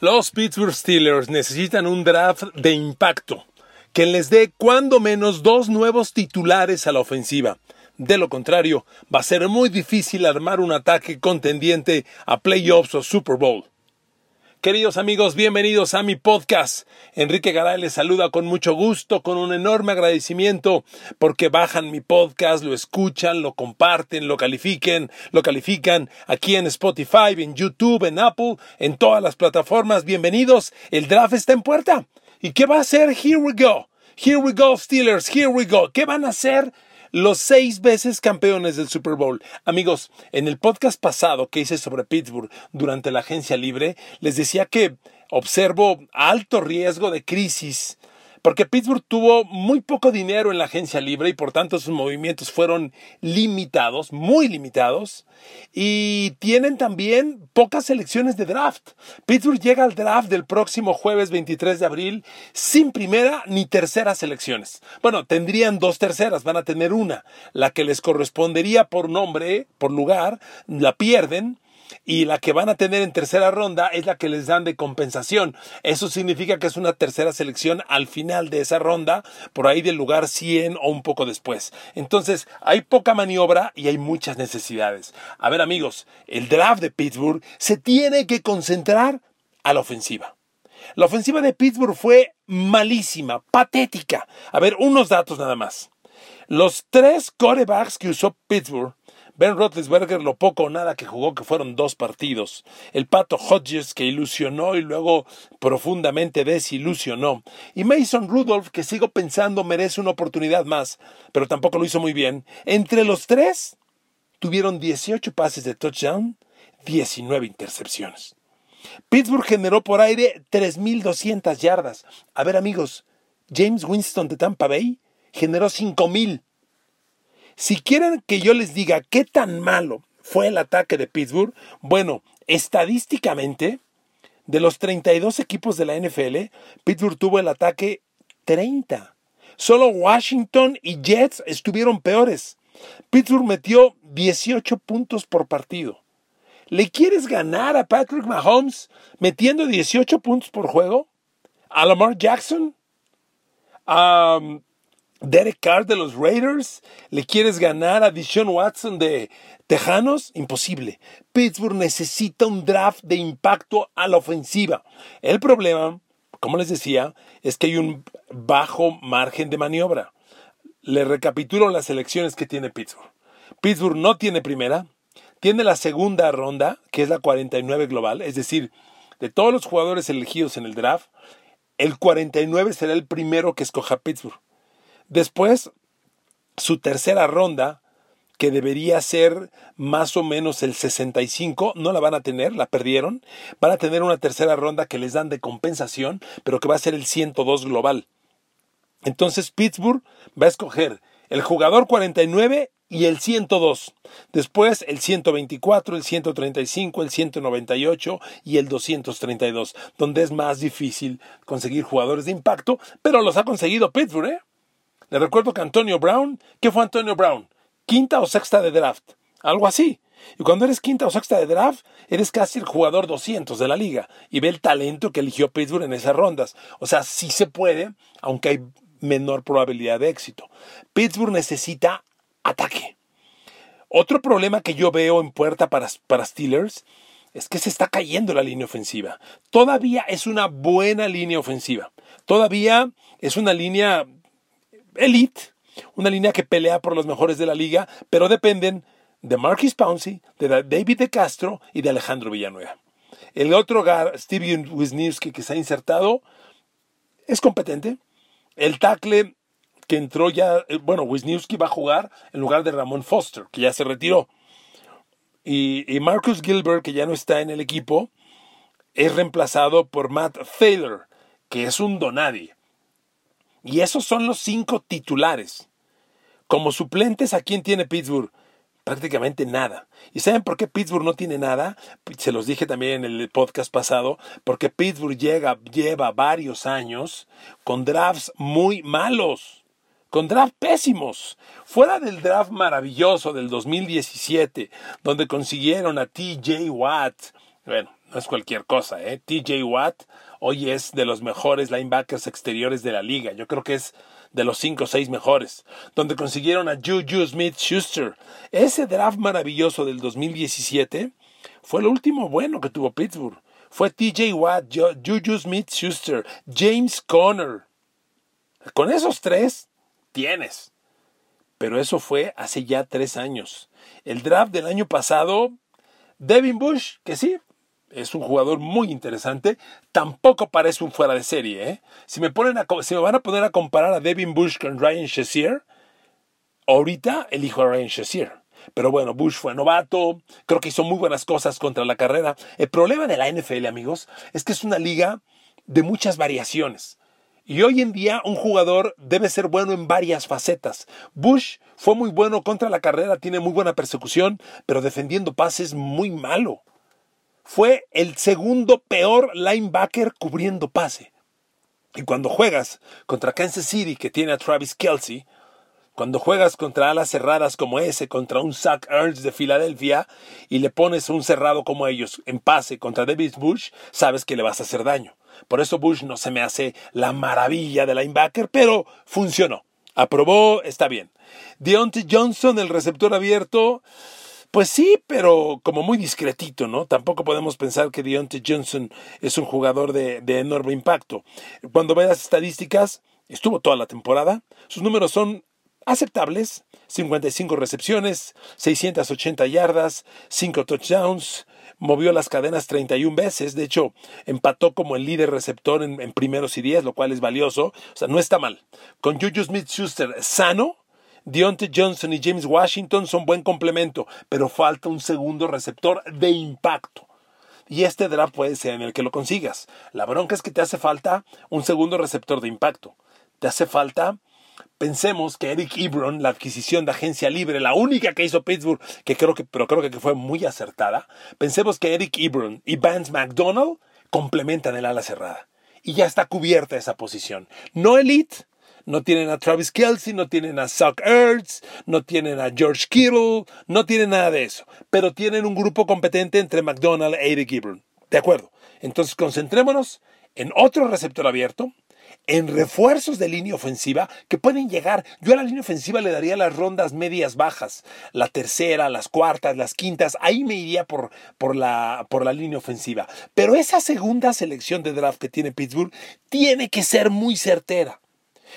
Los Pittsburgh Steelers necesitan un draft de impacto que les dé cuando menos dos nuevos titulares a la ofensiva. De lo contrario, va a ser muy difícil armar un ataque contendiente a playoffs o Super Bowl. Queridos amigos, bienvenidos a mi podcast. Enrique Garay les saluda con mucho gusto, con un enorme agradecimiento porque bajan mi podcast, lo escuchan, lo comparten, lo califiquen, lo califican aquí en Spotify, en YouTube, en Apple, en todas las plataformas. Bienvenidos. El draft está en puerta. ¿Y qué va a hacer? Here we go. Here we go, Steelers. Here we go. ¿Qué van a hacer? Los seis veces campeones del Super Bowl. Amigos, en el podcast pasado que hice sobre Pittsburgh durante la agencia libre, les decía que observo alto riesgo de crisis porque Pittsburgh tuvo muy poco dinero en la agencia libre y por tanto sus movimientos fueron limitados, muy limitados, y tienen también pocas selecciones de draft. Pittsburgh llega al draft del próximo jueves 23 de abril sin primera ni tercera selecciones. Bueno, tendrían dos terceras, van a tener una, la que les correspondería por nombre, por lugar, la pierden y la que van a tener en tercera ronda es la que les dan de compensación. Eso significa que es una tercera selección al final de esa ronda, por ahí del lugar 100 o un poco después. Entonces, hay poca maniobra y hay muchas necesidades. A ver amigos, el draft de Pittsburgh se tiene que concentrar a la ofensiva. La ofensiva de Pittsburgh fue malísima, patética. A ver, unos datos nada más. Los tres corebacks que usó Pittsburgh Ben Roethlisberger lo poco o nada que jugó, que fueron dos partidos. El Pato Hodges que ilusionó y luego profundamente desilusionó. Y Mason Rudolph que sigo pensando merece una oportunidad más, pero tampoco lo hizo muy bien. Entre los tres tuvieron 18 pases de touchdown, 19 intercepciones. Pittsburgh generó por aire 3.200 yardas. A ver amigos, James Winston de Tampa Bay generó 5.000. Si quieren que yo les diga qué tan malo fue el ataque de Pittsburgh, bueno, estadísticamente, de los 32 equipos de la NFL, Pittsburgh tuvo el ataque 30. Solo Washington y Jets estuvieron peores. Pittsburgh metió 18 puntos por partido. ¿Le quieres ganar a Patrick Mahomes metiendo 18 puntos por juego? ¿A Lamar Jackson? ¿A Derek Carr de los Raiders, ¿le quieres ganar a Dishon Watson de Tejanos? Imposible. Pittsburgh necesita un draft de impacto a la ofensiva. El problema, como les decía, es que hay un bajo margen de maniobra. Le recapitulo las elecciones que tiene Pittsburgh. Pittsburgh no tiene primera, tiene la segunda ronda, que es la 49 global, es decir, de todos los jugadores elegidos en el draft, el 49 será el primero que escoja Pittsburgh. Después, su tercera ronda, que debería ser más o menos el 65, no la van a tener, la perdieron. Van a tener una tercera ronda que les dan de compensación, pero que va a ser el 102 global. Entonces Pittsburgh va a escoger el jugador 49 y el 102. Después el 124, el 135, el 198 y el 232, donde es más difícil conseguir jugadores de impacto, pero los ha conseguido Pittsburgh, ¿eh? Le recuerdo que Antonio Brown, ¿qué fue Antonio Brown? Quinta o sexta de draft, algo así. Y cuando eres quinta o sexta de draft, eres casi el jugador 200 de la liga. Y ve el talento que eligió Pittsburgh en esas rondas. O sea, sí se puede, aunque hay menor probabilidad de éxito. Pittsburgh necesita ataque. Otro problema que yo veo en puerta para, para Steelers es que se está cayendo la línea ofensiva. Todavía es una buena línea ofensiva. Todavía es una línea elite, una línea que pelea por los mejores de la liga, pero dependen de Marquis Pouncey, de David de Castro y de Alejandro Villanueva. El otro Steve Wisniewski que se ha insertado es competente. El tackle que entró ya, eh, bueno, Wisniewski va a jugar en lugar de Ramón Foster, que ya se retiró. Y, y Marcus Gilbert, que ya no está en el equipo, es reemplazado por Matt Thaler, que es un donadie. Y esos son los cinco titulares. Como suplentes, ¿a quién tiene Pittsburgh? Prácticamente nada. ¿Y saben por qué Pittsburgh no tiene nada? Se los dije también en el podcast pasado, porque Pittsburgh llega, lleva varios años con drafts muy malos, con drafts pésimos. Fuera del draft maravilloso del 2017, donde consiguieron a TJ Watt, bueno, no es cualquier cosa, ¿eh? TJ Watt hoy es de los mejores linebackers exteriores de la liga. Yo creo que es de los cinco o seis mejores, donde consiguieron a Juju Smith Schuster. Ese draft maravilloso del 2017 fue el último bueno que tuvo Pittsburgh. Fue TJ Watt, Juju Smith Schuster, James Conner. Con esos tres tienes. Pero eso fue hace ya tres años. El draft del año pasado, Devin Bush, que sí, es un jugador muy interesante. Tampoco parece un fuera de serie. ¿eh? Si, me ponen si me van a poner a comparar a Devin Bush con Ryan Shazier, ahorita elijo a Ryan Shazier. Pero bueno, Bush fue novato, creo que hizo muy buenas cosas contra la carrera. El problema de la NFL, amigos, es que es una liga de muchas variaciones. Y hoy en día un jugador debe ser bueno en varias facetas. Bush fue muy bueno contra la carrera, tiene muy buena persecución, pero defendiendo pases muy malo fue el segundo peor linebacker cubriendo pase. Y cuando juegas contra Kansas City, que tiene a Travis Kelsey, cuando juegas contra alas cerradas como ese, contra un Zach Ertz de Filadelfia, y le pones un cerrado como ellos en pase contra David Bush, sabes que le vas a hacer daño. Por eso Bush no se me hace la maravilla de linebacker, pero funcionó. Aprobó, está bien. Deontay Johnson, el receptor abierto, pues sí, pero como muy discretito, ¿no? Tampoco podemos pensar que Deontay Johnson es un jugador de, enorme impacto. Cuando ve las estadísticas, estuvo toda la temporada, sus números son aceptables, 55 recepciones, 680 yardas, 5 touchdowns, movió las cadenas 31 veces, de hecho empató como el líder receptor en, en primeros y 10, lo cual es valioso, o sea, no está mal. Con Juju Smith-Schuster sano, Deontay Johnson y James Washington son buen complemento, pero falta un segundo receptor de impacto. Y este draft puede ser en el que lo consigas. La bronca es que te hace falta un segundo receptor de impacto. Te hace falta Pensemos que Eric Ebron, la adquisición de agencia libre, la única que hizo Pittsburgh, que creo que, pero creo que fue muy acertada. Pensemos que Eric Ebron y Vance McDonald complementan el ala cerrada. Y ya está cubierta esa posición. No elite, no tienen a Travis Kelsey, no tienen a Zach Ertz, no tienen a George Kittle, no tienen nada de eso. Pero tienen un grupo competente entre McDonald e Eric Ebron. ¿De acuerdo? Entonces concentrémonos en otro receptor abierto, en refuerzos de línea ofensiva que pueden llegar. Yo a la línea ofensiva le daría las rondas medias bajas, la tercera, las cuartas, las quintas, ahí me iría por, por, la, por la línea ofensiva. Pero esa segunda selección de draft que tiene Pittsburgh tiene que ser muy certera.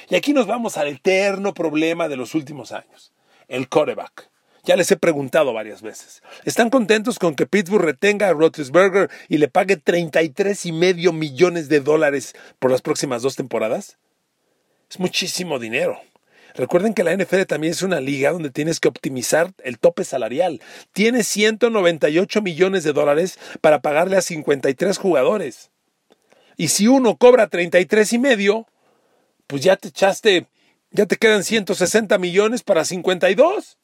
Y aquí nos vamos al eterno problema de los últimos años, el coreback. Ya les he preguntado varias veces. ¿Están contentos con que Pittsburgh retenga a Roethlisberger y le pague 33 y medio millones de dólares por las próximas dos temporadas? Es muchísimo dinero. Recuerden que la NFL también es una liga donde tienes que optimizar el tope salarial. Tienes 198 millones de dólares para pagarle a 53 jugadores. Y si uno cobra 33 y medio, pues ya te echaste, ya te quedan 160 millones para 52.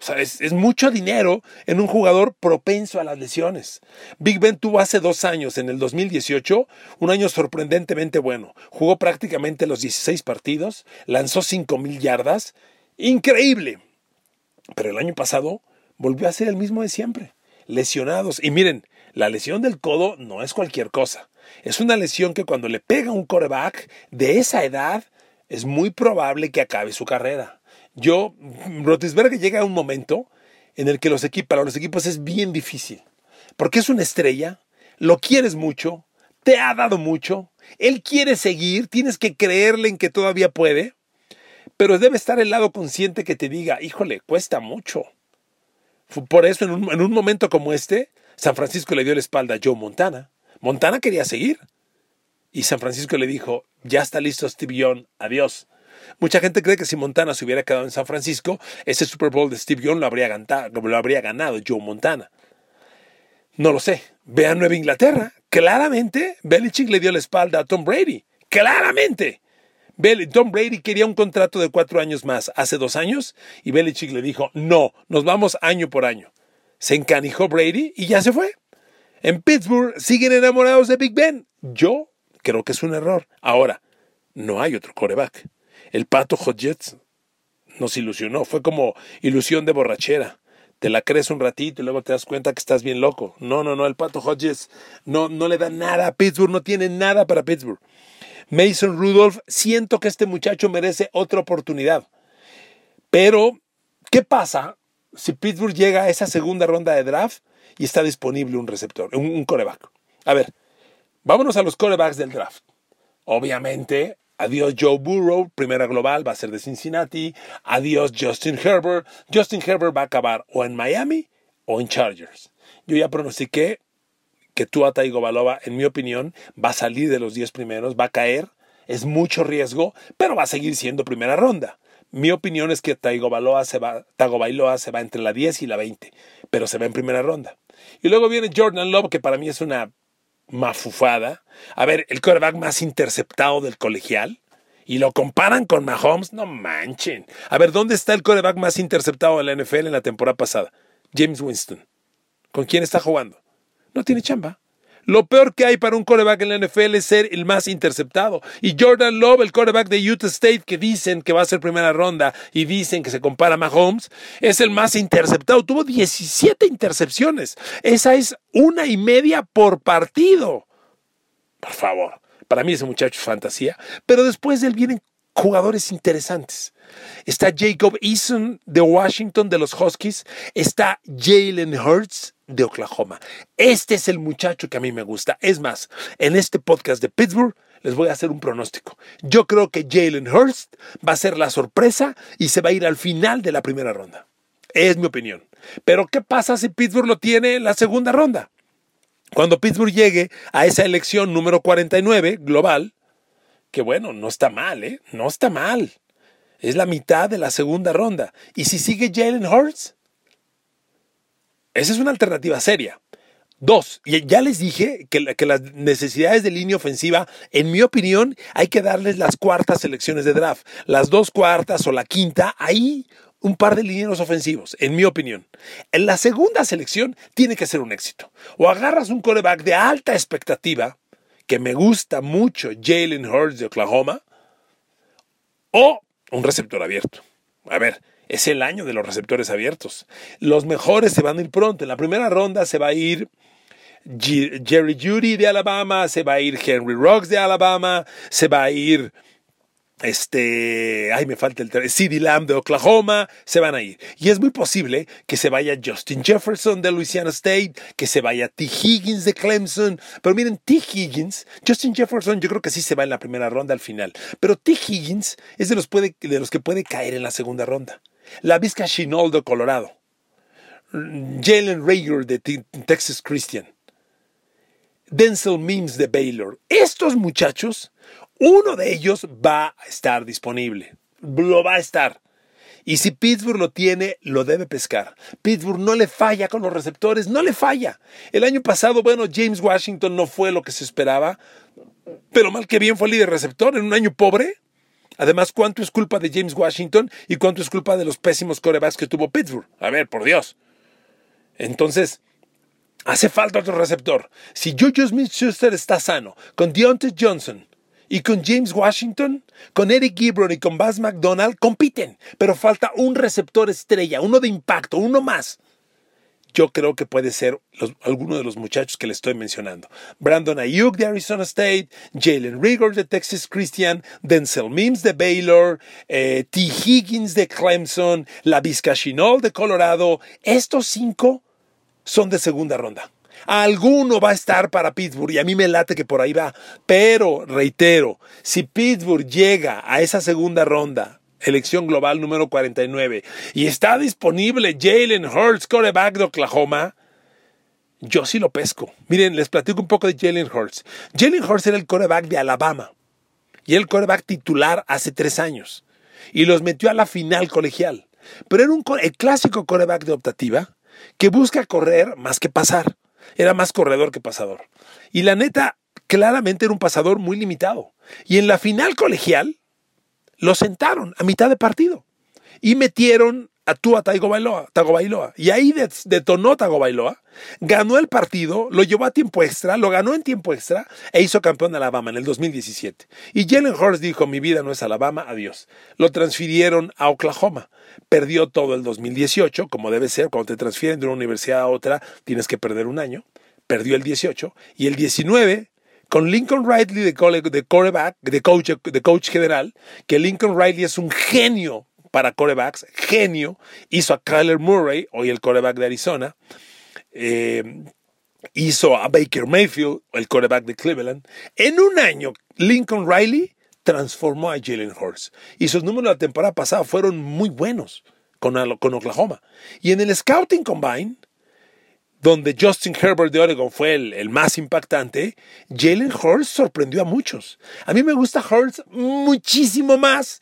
O sea, es, mucho dinero en un jugador propenso a las lesiones. Big Ben tuvo hace dos años, en el 2018, un año sorprendentemente bueno. Jugó prácticamente los 16 partidos, lanzó 5 mil yardas. Increíble. Pero el año pasado volvió a ser el mismo de siempre. Lesionados. Y miren, la lesión del codo no es cualquier cosa. Es una lesión que cuando le pega un coreback de esa edad, es muy probable que acabe su carrera. Yo, Rotisberger llega a un momento en el que los equipos, para los equipos es bien difícil. Porque es una estrella, lo quieres mucho, te ha dado mucho, él quiere seguir, tienes que creerle en que todavía puede, pero debe estar el lado consciente que te diga, híjole, cuesta mucho. Por eso en un, en un momento como este, San Francisco le dio la espalda a Joe Montana. Montana quería seguir. Y San Francisco le dijo, ya está listo Steve Young, adiós. Mucha gente cree que si Montana se hubiera quedado en San Francisco, ese Super Bowl de Steve Young lo habría, ganado, lo habría ganado Joe Montana. No lo sé. Vean Nueva Inglaterra. Claramente, Belichick le dio la espalda a Tom Brady. Claramente. Tom Brady quería un contrato de cuatro años más hace dos años y Belichick le dijo, no, nos vamos año por año. Se encanijó Brady y ya se fue. En Pittsburgh siguen enamorados de Big Ben. Yo creo que es un error. Ahora, no hay otro coreback. El pato Hodgets nos ilusionó. Fue como ilusión de borrachera. Te la crees un ratito y luego te das cuenta que estás bien loco. No, no, no. El pato Hodges no, no le da nada a Pittsburgh. No tiene nada para Pittsburgh. Mason Rudolph, siento que este muchacho merece otra oportunidad. Pero, ¿qué pasa si Pittsburgh llega a esa segunda ronda de draft y está disponible un receptor, un, coreback? A ver, vámonos a los corebacks del draft. Obviamente, Adiós Joe Burrow, primera global, va a ser de Cincinnati. Adiós Justin Herbert. Justin Herbert va a acabar o en Miami o en Chargers. Yo ya pronostiqué que Tua Tagovailoa, en mi opinión, va a salir de los 10 primeros, va a caer, es mucho riesgo, pero va a seguir siendo primera ronda. Mi opinión es que Tagovailoa se va, se va entre la 10 y la 20, pero se va en primera ronda. Y luego viene Jordan Love, que para mí es una mafufada. A ver, el quarterback más interceptado del colegial. Y lo comparan con Mahomes, no manchen. A ver, ¿dónde está el quarterback más interceptado de la NFL en la temporada pasada? James Winston. ¿Con quién está jugando? no tiene chamba. Lo peor que hay para un coreback en la NFL es ser el más interceptado. Y Jordan Love, el coreback de Utah State, que dicen que va a ser primera ronda y dicen que se compara a Mahomes, es el más interceptado. Tuvo 17 intercepciones. Esa es una y media por partido. Por favor. Para mí ese muchacho es fantasía. Pero después de él vienen jugadores interesantes. Está Jacob Eason de Washington, de los Huskies. Está Jalen Hurts de Oklahoma. Este es el muchacho que a mí me gusta. Es más, en este podcast de Pittsburgh les voy a hacer un pronóstico. Yo creo que Jalen Hurts va a ser la sorpresa y se va a ir al final de la primera ronda. Es mi opinión. Pero ¿qué pasa si Pittsburgh lo tiene en la segunda ronda? Cuando Pittsburgh llegue a esa elección número 49 global, que bueno, no está mal, ¿eh? No está mal. Es la mitad de la segunda ronda. ¿Y si sigue Jalen Hurts? Esa es una alternativa seria. Dos, y ya les dije que, que, las necesidades de línea ofensiva, en mi opinión, hay que darles las cuartas selecciones de draft. Las dos cuartas o la quinta, ahí un par de linieros ofensivos, en mi opinión. En la segunda selección tiene que ser un éxito. O agarras un coreback de alta expectativa, que me gusta mucho, Jalen Hurts de Oklahoma, o un receptor abierto. A ver, es el año de los receptores abiertos. Los mejores se van a ir pronto. En la primera ronda se va a ir Jerry Judy de Alabama, se va a ir Henry Rocks de Alabama, se va a ir este, ay, me falta el CD Lamb de Oklahoma, se van a ir. Y es muy posible que se vaya Justin Jefferson de Louisiana State, que se vaya T. Higgins de Clemson. Pero miren, T. Higgins, Justin Jefferson yo creo que sí se va en la primera ronda al final. Pero T. Higgins es de los, puede, de los que puede caer en la segunda ronda. La Vizca Chinol de Colorado. Jalen Rager de Texas Christian. Denzel Mims de Baylor. Estos muchachos uno de ellos va a estar disponible. Lo va a estar. Y si Pittsburgh lo tiene, lo debe pescar. Pittsburgh no le falla con los receptores, no le falla. El año pasado, bueno, James Washington no fue lo que se esperaba, pero mal que bien fue líder receptor en un año pobre. Además, ¿cuánto es culpa de James Washington y cuánto es culpa de los pésimos corebacks que tuvo Pittsburgh? A ver, por Dios. Entonces, hace falta otro receptor. Si Juju Smith-Schuster está sano, con Deontay Johnson, y con James Washington, con Eric Gibron y con Buzz McDonald compiten, pero falta un receptor estrella, uno de impacto, uno más. Yo creo que puede ser alguno de los muchachos que le estoy mencionando. Brandon Ayuk de Arizona State, Jalen Rigor de Texas Christian, Denzel Mims de Baylor, eh, T. Higgins de Clemson, la Vizcachinol de Colorado. Estos cinco son de segunda ronda. Alguno va a estar para Pittsburgh y a mí me late que por ahí va. Pero, reitero, si Pittsburgh llega a esa segunda ronda, elección global número 49, y está disponible Jalen Hurts, coreback de Oklahoma, yo sí lo pesco. Miren, les platico un poco de Jalen Hurts. Jalen Hurts era el coreback de Alabama y el coreback titular hace tres años. y los metió a la final colegial. Pero era un, el clásico coreback de optativa que busca correr más que pasar. Era más corredor que pasador. Y la neta, claramente era un pasador muy limitado. Y en la final colegial lo sentaron a mitad de partido y metieron a Tua Tagovailoa, Y ahí detonó Tagovailoa, ganó el partido, lo llevó a tiempo extra, lo ganó en tiempo extra e hizo campeón de Alabama en el 2017. Y Jalen Hurts dijo, mi vida no es Alabama, adiós. Lo transfirieron a Oklahoma. Perdió todo el 2018, como debe ser, cuando te transfieren de una universidad a otra, tienes que perder un año. Perdió el 18 y el 19 con Lincoln Riley de, de de coach, de coach general, que Lincoln Riley es un genio para corebacks, genio, hizo a Kyler Murray, hoy el coreback de Arizona, eh, hizo a Baker Mayfield, el coreback de Cleveland. En un año, Lincoln Riley transformó a Jalen Hurts y sus números la temporada pasada fueron muy buenos con, con Oklahoma. Y en el Scouting Combine, donde Justin Herbert de Oregon fue el, el más impactante, Jalen Hurts sorprendió a muchos. A mí me gusta Hurts muchísimo más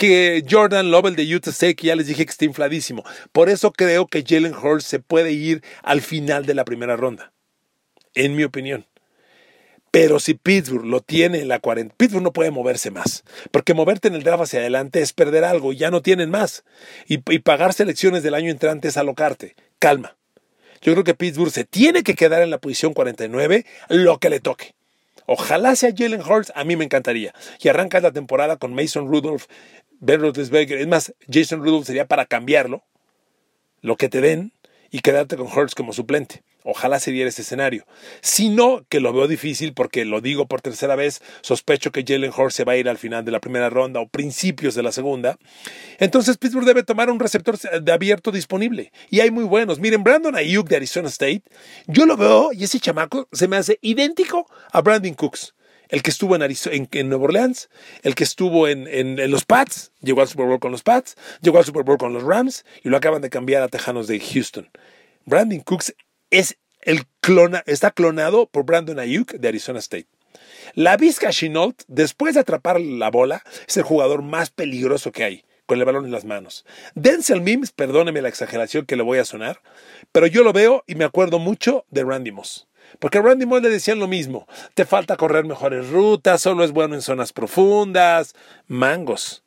que Jordan Lovell de Utah State, que ya les dije que está infladísimo. Por eso creo que Jalen Hurts se puede ir al final de la primera ronda, en mi opinión. Pero si Pittsburgh lo tiene en la 40, Pittsburgh no puede moverse más. Porque moverte en el draft hacia adelante es perder algo y ya no tienen más. Y, y pagar selecciones del año entrante es alocarte. Calma. Yo creo que Pittsburgh se tiene que quedar en la posición 49, lo que le toque. Ojalá sea Jalen Hurts, a mí me encantaría. Y arrancas la temporada con Mason Rudolph, Ben Roethlisberger. Es más, Jason Rudolph sería para cambiarlo, lo que te den, y quedarte con Hurts como suplente. Ojalá se diera ese escenario. Si no, que lo veo difícil porque lo digo por tercera vez, sospecho que Jalen Hurts se va a ir al final de la primera ronda o principios de la segunda. Entonces Pittsburgh debe tomar un receptor de abierto disponible. Y hay muy buenos. Miren, Brandon Ayuk de Arizona State, yo lo veo y ese chamaco se me hace idéntico a Brandon Cooks el que estuvo en, Nueva Orleans, el que estuvo en, los Pats, llegó al Super Bowl con los Pats, llegó al Super Bowl con los Rams y lo acaban de cambiar a Tejanos de Houston. Brandon Cooks es el clona, está clonado por Brandon Ayuk de Arizona State. La Vizca Chenault, después de atrapar la bola, es el jugador más peligroso que hay, con el balón en las manos. Denzel Mims, perdóneme la exageración que le voy a sonar, pero yo lo veo y me acuerdo mucho de Randy Moss. Porque a Randy Moss le decían lo mismo. Te falta correr mejores rutas, solo es bueno en zonas profundas. Mangos.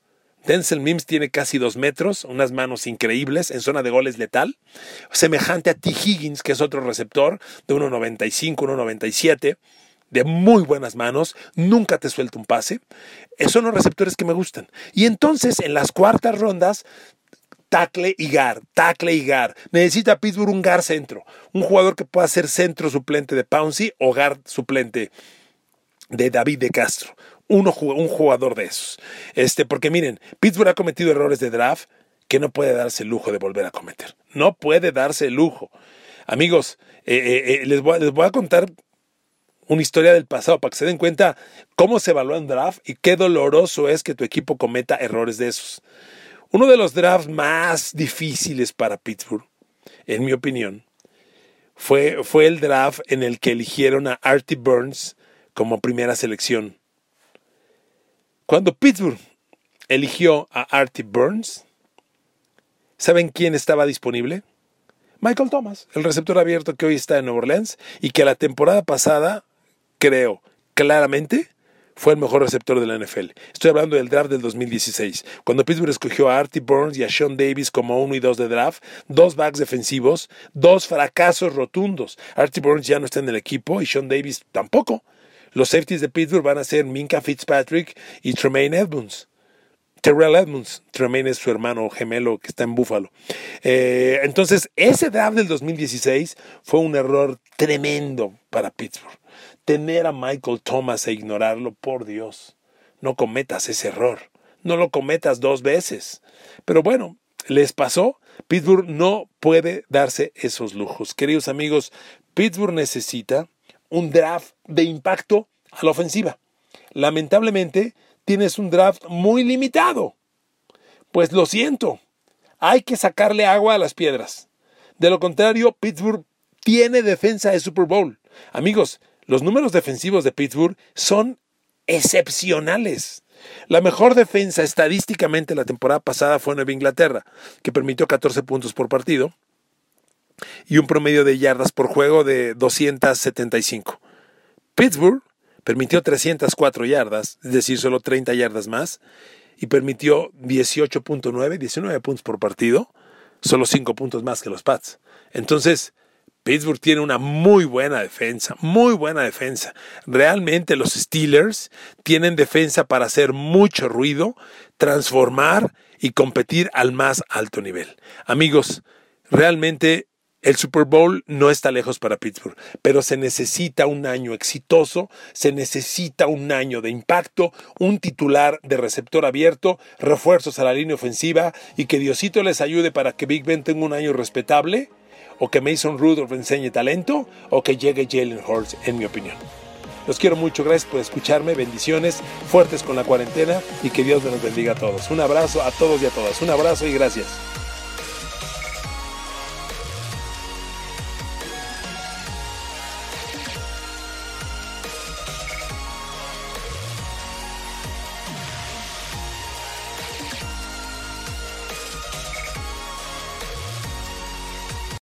Denzel Mims tiene casi dos metros, unas manos increíbles, en zona de goles letal. Semejante a T. Higgins, que es otro receptor de 1.95, 1.97 de muy buenas manos, nunca te suelta un pase. Esos son los receptores que me gustan. Y entonces en las cuartas rondas tackle y gar, tackle y gar. Necesita Pittsburgh un gar centro, un jugador que pueda ser centro suplente de Pouncy o gar suplente de David de Castro. Un jugador de esos. Este, porque miren, Pittsburgh ha cometido errores de draft que no puede darse el lujo de volver a cometer. No puede darse el lujo. Amigos, eh, eh, eh, les, voy, les voy a contar una historia del pasado para que se den cuenta cómo se evalúa un draft y qué doloroso es que tu equipo cometa errores de esos. Uno de los drafts más difíciles para Pittsburgh, en mi opinión, fue, fue el draft en el que eligieron a Artie Burns como primera selección. Cuando Pittsburgh eligió a Artie Burns, ¿saben quién estaba disponible? Michael Thomas, el receptor abierto que hoy está en Nueva Orleans y que la temporada pasada, creo claramente, fue el mejor receptor de la NFL. Estoy hablando del draft del 2016, cuando Pittsburgh escogió a Artie Burns y a Sean Davis como uno y dos de draft, dos backs defensivos, dos fracasos rotundos. Artie Burns ya no está en el equipo y Sean Davis tampoco. Los safeties de Pittsburgh van a ser Minka Fitzpatrick y Tremaine Edmonds. Terrell Edmonds, Tremaine es su hermano gemelo que está en Buffalo. Eh, entonces, ese draft del 2016 fue un error tremendo para Pittsburgh tener a Michael Thomas e ignorarlo, por Dios. No cometas ese error. No lo cometas dos veces. Pero bueno, les pasó. Pittsburgh no puede darse esos lujos. Queridos amigos, Pittsburgh necesita un draft de impacto a la ofensiva. Lamentablemente, tienes un draft muy limitado. Pues lo siento, hay que sacarle agua a las piedras. De lo contrario, Pittsburgh tiene defensa de Super Bowl. Amigos, los números defensivos de Pittsburgh son excepcionales. La mejor defensa estadísticamente la temporada pasada fue Nueva Inglaterra, que permitió 14 puntos por partido y un promedio de yardas por juego de 275. Pittsburgh permitió 304 yardas, es decir, solo 30 yardas más, y permitió 18.9, 19 puntos por partido, solo 5 puntos más que los Pats. Entonces, Pittsburgh tiene una muy buena defensa, muy buena defensa. Realmente los Steelers tienen defensa para hacer mucho ruido, transformar y competir al más alto nivel. Amigos, realmente el Super Bowl no está lejos para Pittsburgh, pero se necesita un año exitoso, se necesita un año de impacto, un titular de receptor abierto, refuerzos a la línea ofensiva y que Diosito les ayude para que Big Ben tenga un año respetable, o que Mason Rudolph enseñe talento, o que llegue Jalen Hurts, en mi opinión. Los quiero mucho, gracias por escucharme, bendiciones fuertes con la cuarentena y que Dios nos bendiga a todos. Un abrazo a todos y a todas, un abrazo y gracias.